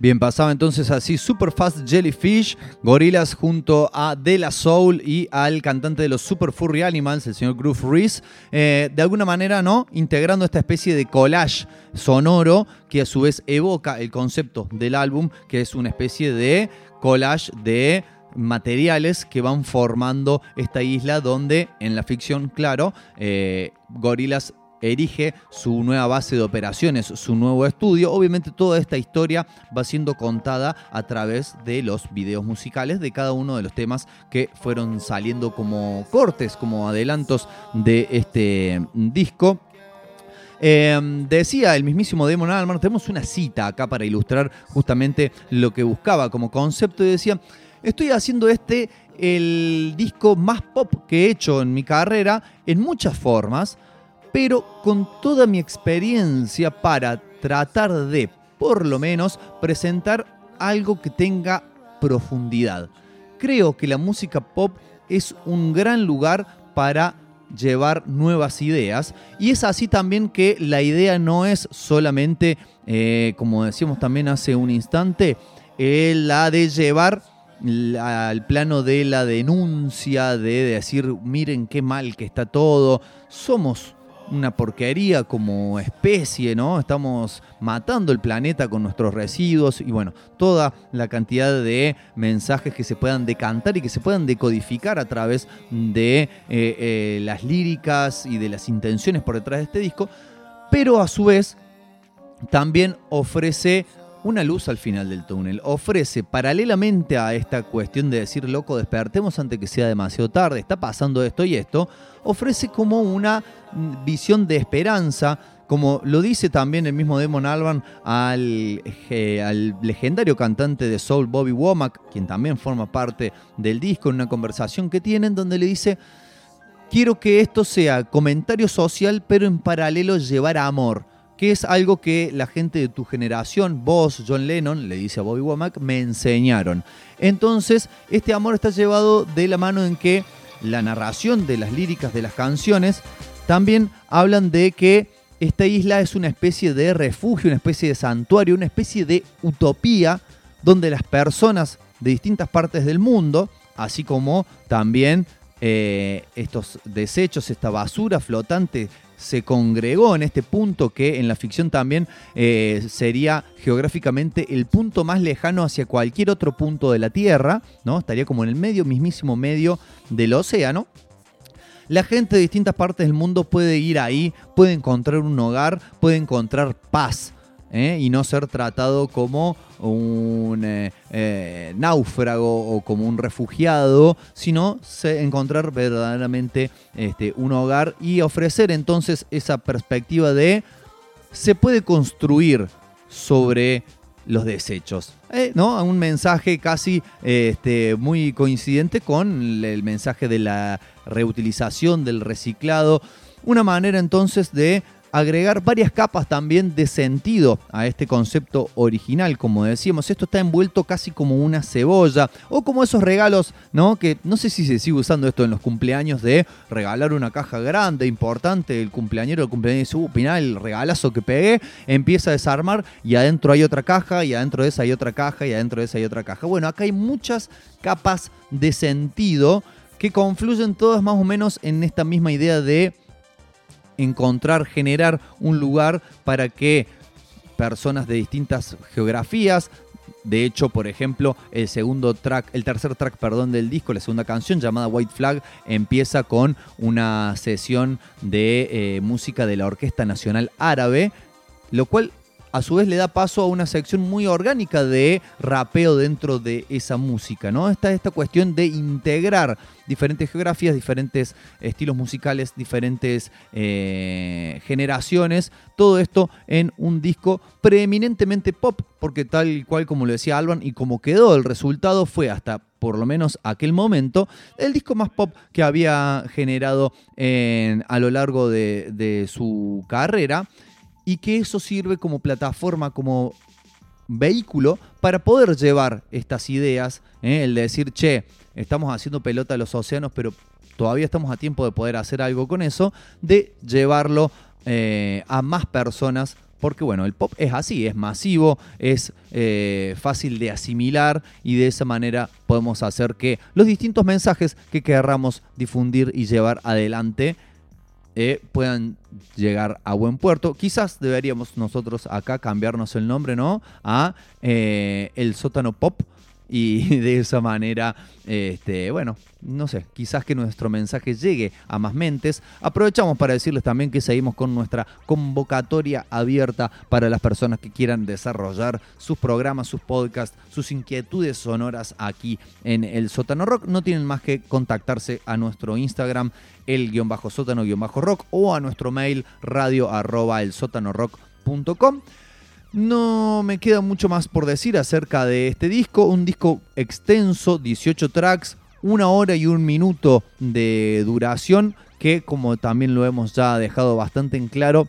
Bien, pasaba entonces así Super Fast Jellyfish, Gorilas junto a De La Soul y al cantante de los Super Furry Animals, el señor Groove Reese, eh, de alguna manera, ¿no? Integrando esta especie de collage sonoro que a su vez evoca el concepto del álbum, que es una especie de collage de materiales que van formando esta isla donde en la ficción, claro, eh, Gorillaz erige su nueva base de operaciones, su nuevo estudio. Obviamente toda esta historia va siendo contada a través de los videos musicales de cada uno de los temas que fueron saliendo como cortes, como adelantos de este disco. Eh, decía el mismísimo Damon Albarn, tenemos una cita acá para ilustrar justamente lo que buscaba como concepto y decía, estoy haciendo este el disco más pop que he hecho en mi carrera en muchas formas, pero con toda mi experiencia para tratar de, por lo menos, presentar algo que tenga profundidad. Creo que la música pop es un gran lugar para llevar nuevas ideas y es así también que la idea no es solamente, eh, como decíamos también hace un instante, eh, la de llevar al plano de la denuncia, de decir, miren qué mal que está todo, somos una porquería como especie, ¿no? Estamos matando el planeta con nuestros residuos y bueno, toda la cantidad de mensajes que se puedan decantar y que se puedan decodificar a través de eh, eh, las líricas y de las intenciones por detrás de este disco, pero a su vez también ofrece una luz al final del túnel. Ofrece, paralelamente a esta cuestión de decir, loco, despertemos antes que sea demasiado tarde, está pasando esto y esto, ofrece como una mm, visión de esperanza, como lo dice también el mismo Damon Albarn al, eh, al legendario cantante de soul Bobby Womack, quien también forma parte del disco, en una conversación que tienen donde le dice, quiero que esto sea comentario social, pero en paralelo llevar amor, que es algo que la gente de tu generación, vos, John Lennon, le dice a Bobby Womack, me enseñaron. Entonces, este amor está llevado de la mano en que la narración de las líricas de las canciones también hablan de que esta isla es una especie de refugio, una especie de santuario, una especie de utopía donde las personas de distintas partes del mundo, así como también eh, estos desechos, esta basura flotante, se congregó en este punto que en la ficción también eh, sería geográficamente el punto más lejano hacia cualquier otro punto de la Tierra, ¿no? Estaría como en el medio, mismísimo medio del océano. La gente de distintas partes del mundo puede ir ahí, puede encontrar un hogar, puede encontrar paz. ¿Eh? y no ser tratado como un eh, eh, náufrago o como un refugiado, sino encontrar verdaderamente este, un hogar y ofrecer entonces esa perspectiva de se puede construir sobre los desechos. ¿no? Un mensaje casi este, muy coincidente con el mensaje de la reutilización, del reciclado. Una manera entonces de agregar varias capas también de sentido a este concepto original. Como decíamos, esto está envuelto casi como una cebolla o como esos regalos, ¿no? Que no sé si se sigue usando esto en los cumpleaños de regalar una caja grande, importante, el cumpleañero, el cumpleaños dice, uh, Pinar, el regalazo que pegué, empieza a desarmar y adentro hay otra caja y adentro de esa hay otra caja y adentro de esa hay otra caja. Bueno, acá hay muchas capas de sentido que confluyen todas más o menos en esta misma idea de encontrar, generar un lugar para que personas de distintas geografías, de hecho, por ejemplo, el segundo track, el tercer track, perdón, del disco, la segunda canción llamada White Flag, empieza con una sesión de eh, música de la Orquesta Nacional Árabe, lo cual a su vez le da paso a una sección muy orgánica de rapeo dentro de esa música, ¿no? Está esta cuestión de integrar diferentes geografías, diferentes estilos musicales, diferentes eh, generaciones, todo esto en un disco preeminentemente pop, porque tal cual como lo decía Alban y como quedó el resultado fue hasta por lo menos aquel momento, el disco más pop que había generado en- a lo largo de, de su carrera y que eso sirve como plataforma, como vehículo para poder llevar estas ideas, ¿eh? el de decir, che, estamos haciendo pelota a los océanos, pero todavía estamos a tiempo de poder hacer algo con eso, de llevarlo eh, a más personas. Porque bueno, el pop es así, es masivo, es eh, fácil de asimilar y de esa manera podemos hacer que los distintos mensajes que querramos difundir y llevar adelante eh, puedan llegar a buen puerto. Quizás deberíamos nosotros acá cambiarnos el nombre, ¿no? A eh, el sótano pop. Y de esa manera, este, bueno, no sé, quizás que nuestro mensaje llegue a más mentes. Aprovechamos para decirles también que seguimos con nuestra convocatoria abierta para las personas que quieran desarrollar sus programas, sus podcasts, sus inquietudes sonoras aquí en el sótano rock. No tienen más que contactarse a nuestro Instagram, el guion bajo sótano guion bajo rock, o a nuestro mail radio arroba el sótanorock.com. No me queda mucho más por decir acerca de este disco. Un disco extenso, 18 tracks, una hora y un minuto de duración, que como también lo hemos ya dejado bastante en claro,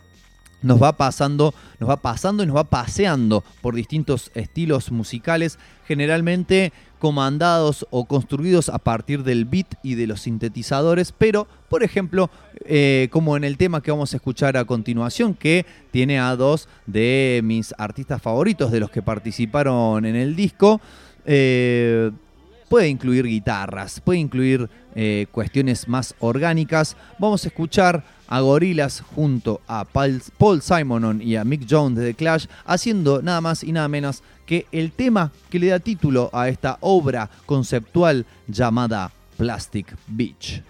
nos va pasando, nos va pasando y nos va paseando por distintos estilos musicales, generalmente comandados o construidos a partir del beat y de los sintetizadores, pero por ejemplo, eh, como en el tema que vamos a escuchar a continuación, que tiene a dos de mis artistas favoritos, de los que participaron en el disco, eh, puede incluir guitarras, puede incluir eh, cuestiones más orgánicas. Vamos a escuchar a Gorillaz junto a Paul, Paul Simonon y a Mick Jones de The Clash haciendo nada más y nada menos que el tema que le da título a esta obra conceptual llamada Plastic Beach.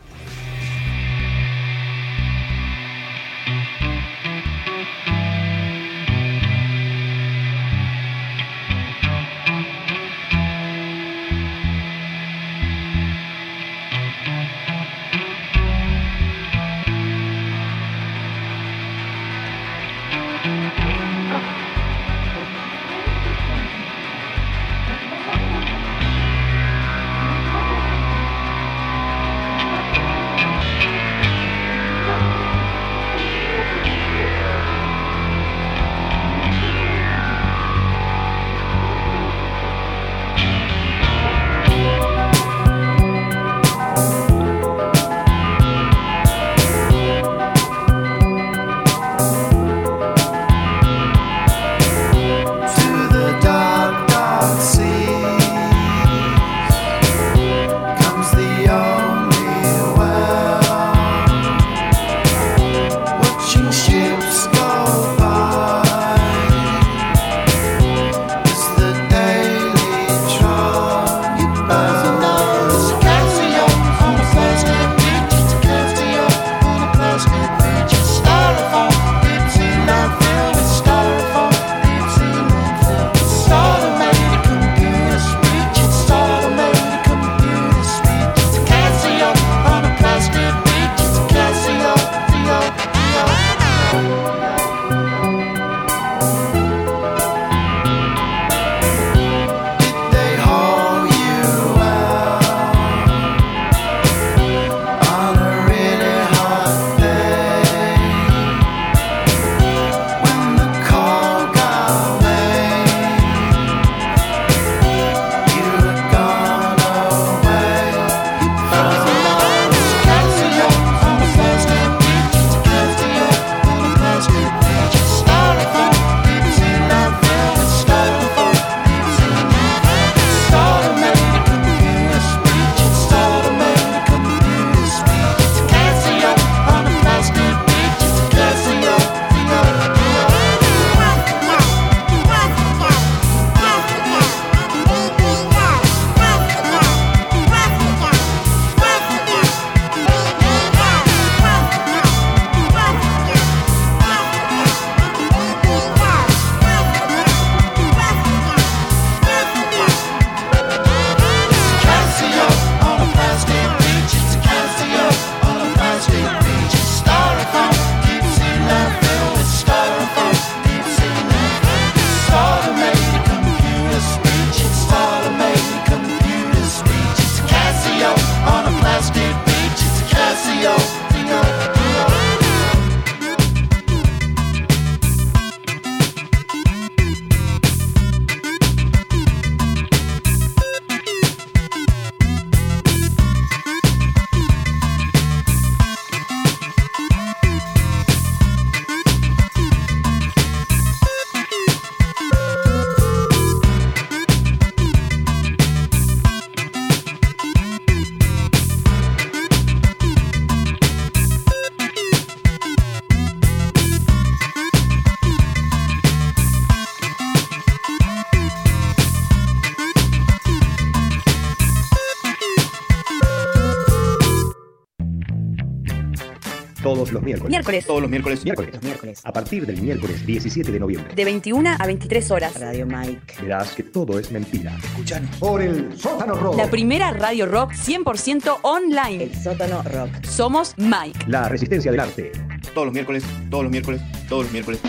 Los miércoles. Miércoles. Todos los miércoles. Miércoles. Miércoles. A partir del miércoles 17 de noviembre. De 21 a 23 horas. Radio Mike. Verás que todo es mentira. Escuchan. Por el sótano rock. La primera radio rock 100% online. El sótano rock. Somos Mike. La resistencia del arte. Todos los miércoles, todos los miércoles, todos los miércoles.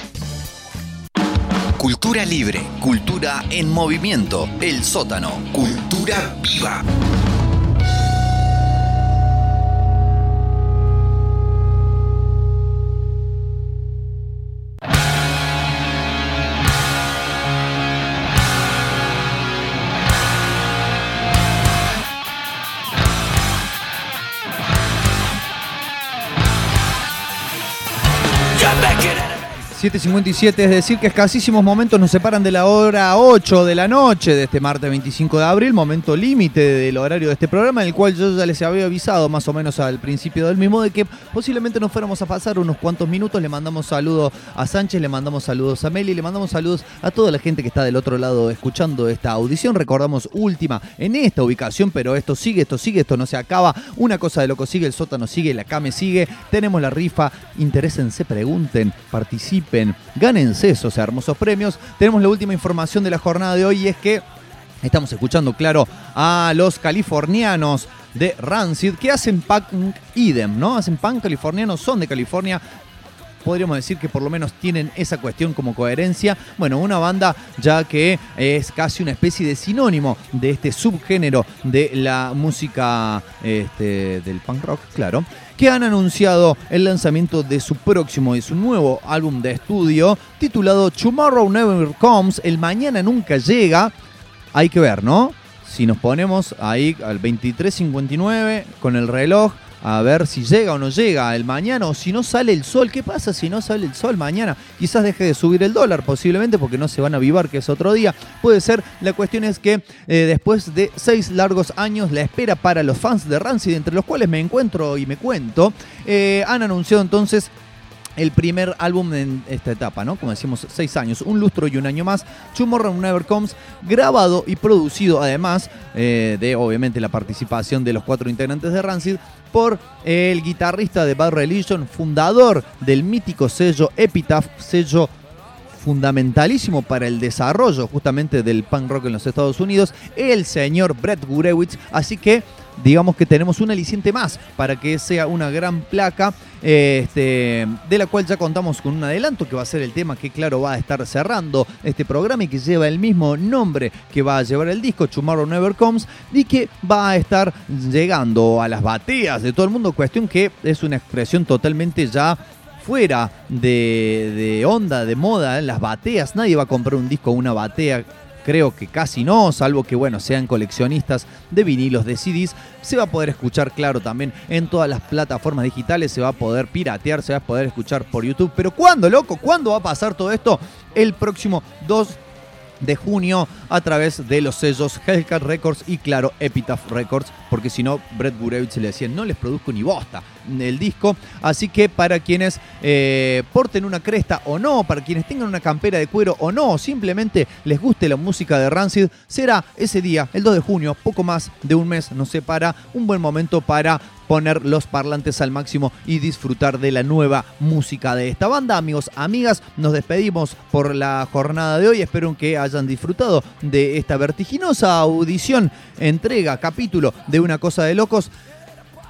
Cultura libre, cultura en movimiento, el sótano, cultura viva. 7.57, es decir, que escasísimos momentos nos separan de la hora 8 de la noche de este martes 25 de abril, momento límite del horario de este programa, en el cual yo ya les había avisado más o menos al principio del mismo de que posiblemente nos fuéramos a pasar unos cuantos minutos. Le mandamos saludos a Sánchez, le mandamos saludos a Meli, le mandamos saludos a toda la gente que está del otro lado escuchando esta audición. Recordamos última en esta ubicación, pero esto sigue, esto sigue, esto no se acaba. Una cosa de loco sigue, el sótano sigue, la came sigue. Tenemos la rifa, interésense, pregunten, participen gánense esos hermosos premios. Tenemos la última información de la jornada de hoy y es que estamos escuchando, claro, a los californianos de Rancid que hacen punk idem, ¿no? Hacen punk californianos, son de California, podríamos decir que por lo menos tienen esa cuestión como coherencia. Bueno, una banda ya que es casi una especie de sinónimo de este subgénero de la música este, del punk rock, claro, que han anunciado el lanzamiento de su próximo y su nuevo álbum de estudio titulado Tomorrow Never Comes, el mañana nunca llega. Hay que ver, ¿no? Si nos ponemos ahí al 23.59 con el reloj, a ver si llega o no llega el mañana o si no sale el sol. ¿Qué pasa si no sale el sol mañana? Quizás deje de subir el dólar posiblemente porque no se van a avivar que es otro día. Puede ser. La cuestión es que eh, después de seis largos años la espera para los fans de Rancid, entre los cuales me encuentro y me cuento, eh, han anunciado entonces el primer álbum en esta etapa, ¿no? Como decimos, seis años, un lustro y un año más. Tomorrow Never Comes, grabado y producido además eh, de obviamente la participación de los cuatro integrantes de Rancid por el guitarrista de Bad Religion, fundador del mítico sello Epitaph, sello fundamentalísimo para el desarrollo justamente del punk rock en los Estados Unidos, el señor Brett Gurewitz. Así que digamos que tenemos un aliciente más para que sea una gran placa, este, de la cual ya contamos con un adelanto que va a ser el tema que claro va a estar cerrando este programa y que lleva el mismo nombre que va a llevar el disco, Tomorrow Never Comes, y que va a estar llegando a las bateas de todo el mundo, cuestión que es una expresión totalmente ya fuera de, onda, de moda, las bateas, nadie va a comprar un disco o una batea creo que casi no, salvo que bueno, sean coleccionistas de vinilos, de CDs, se va a poder escuchar claro también en todas las plataformas digitales, se va a poder piratear, se va a poder escuchar por YouTube. Pero ¿cuándo, loco? ¿Cuándo va a pasar todo esto? El próximo 2 de junio a través de los sellos Hellcat Records y claro Epitaph Records, porque si no Brett Gurevich le decía no les produzco ni bosta el disco, así que para quienes eh, porten una cresta o no, para quienes tengan una campera de cuero o no, simplemente les guste la música de Rancid, será ese día, el 2 de junio, poco más de un mes nos separa, un buen momento para poner los parlantes al máximo y disfrutar de la nueva música de esta banda. Amigos, amigas, nos despedimos por la jornada de hoy. Espero que hayan disfrutado de esta vertiginosa audición, entrega, capítulo de Una Cosa de Locos.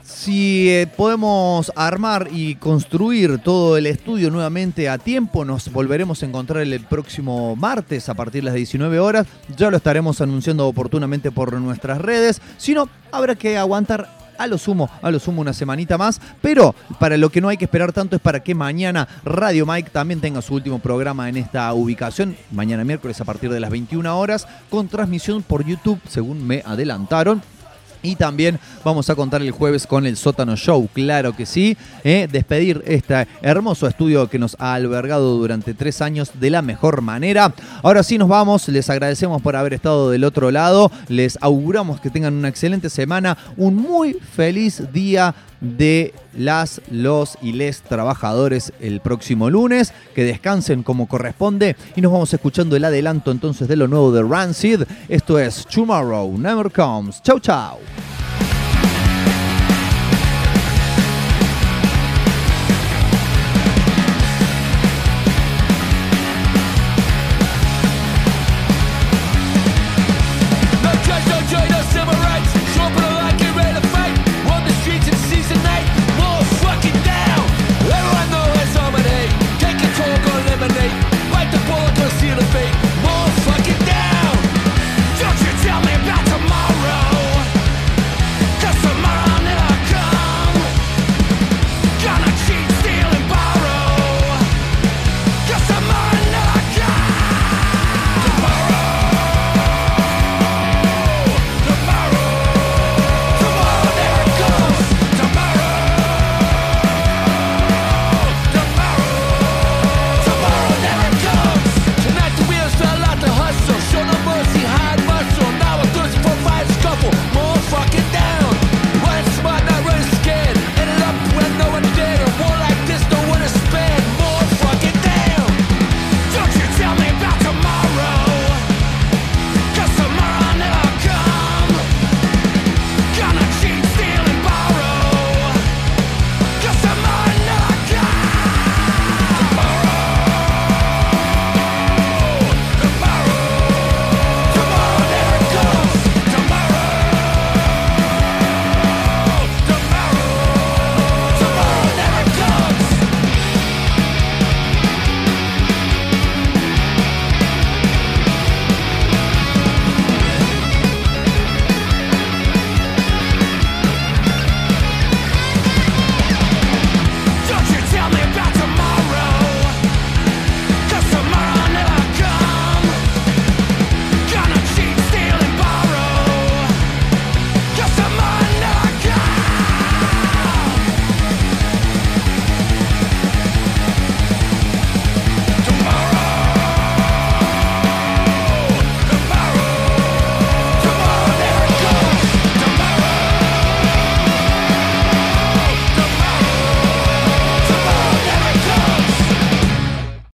Si eh, podemos armar y construir todo el estudio nuevamente a tiempo, nos volveremos a encontrar el próximo martes a partir de las 19 horas. Ya lo estaremos anunciando oportunamente por nuestras redes. Si no, habrá que aguantar a lo sumo, a lo sumo una semanita más, pero para lo que no hay que esperar tanto es para que mañana Radio Mike también tenga su último programa en esta ubicación, mañana miércoles a partir de las 21 horas, con transmisión por YouTube, según me adelantaron. Y también vamos a contar el jueves con el Sótano Show, claro que sí. ¿eh? Despedir este hermoso estudio que nos ha albergado durante tres años de la mejor manera. Ahora sí nos vamos, les agradecemos por haber estado del otro lado. Les auguramos que tengan una excelente semana, un muy feliz día de las, los y les trabajadores el próximo lunes. Que descansen como corresponde. Y nos vamos escuchando el adelanto entonces de lo nuevo de Rancid. Esto es Tomorrow Never Comes. Chau, chau.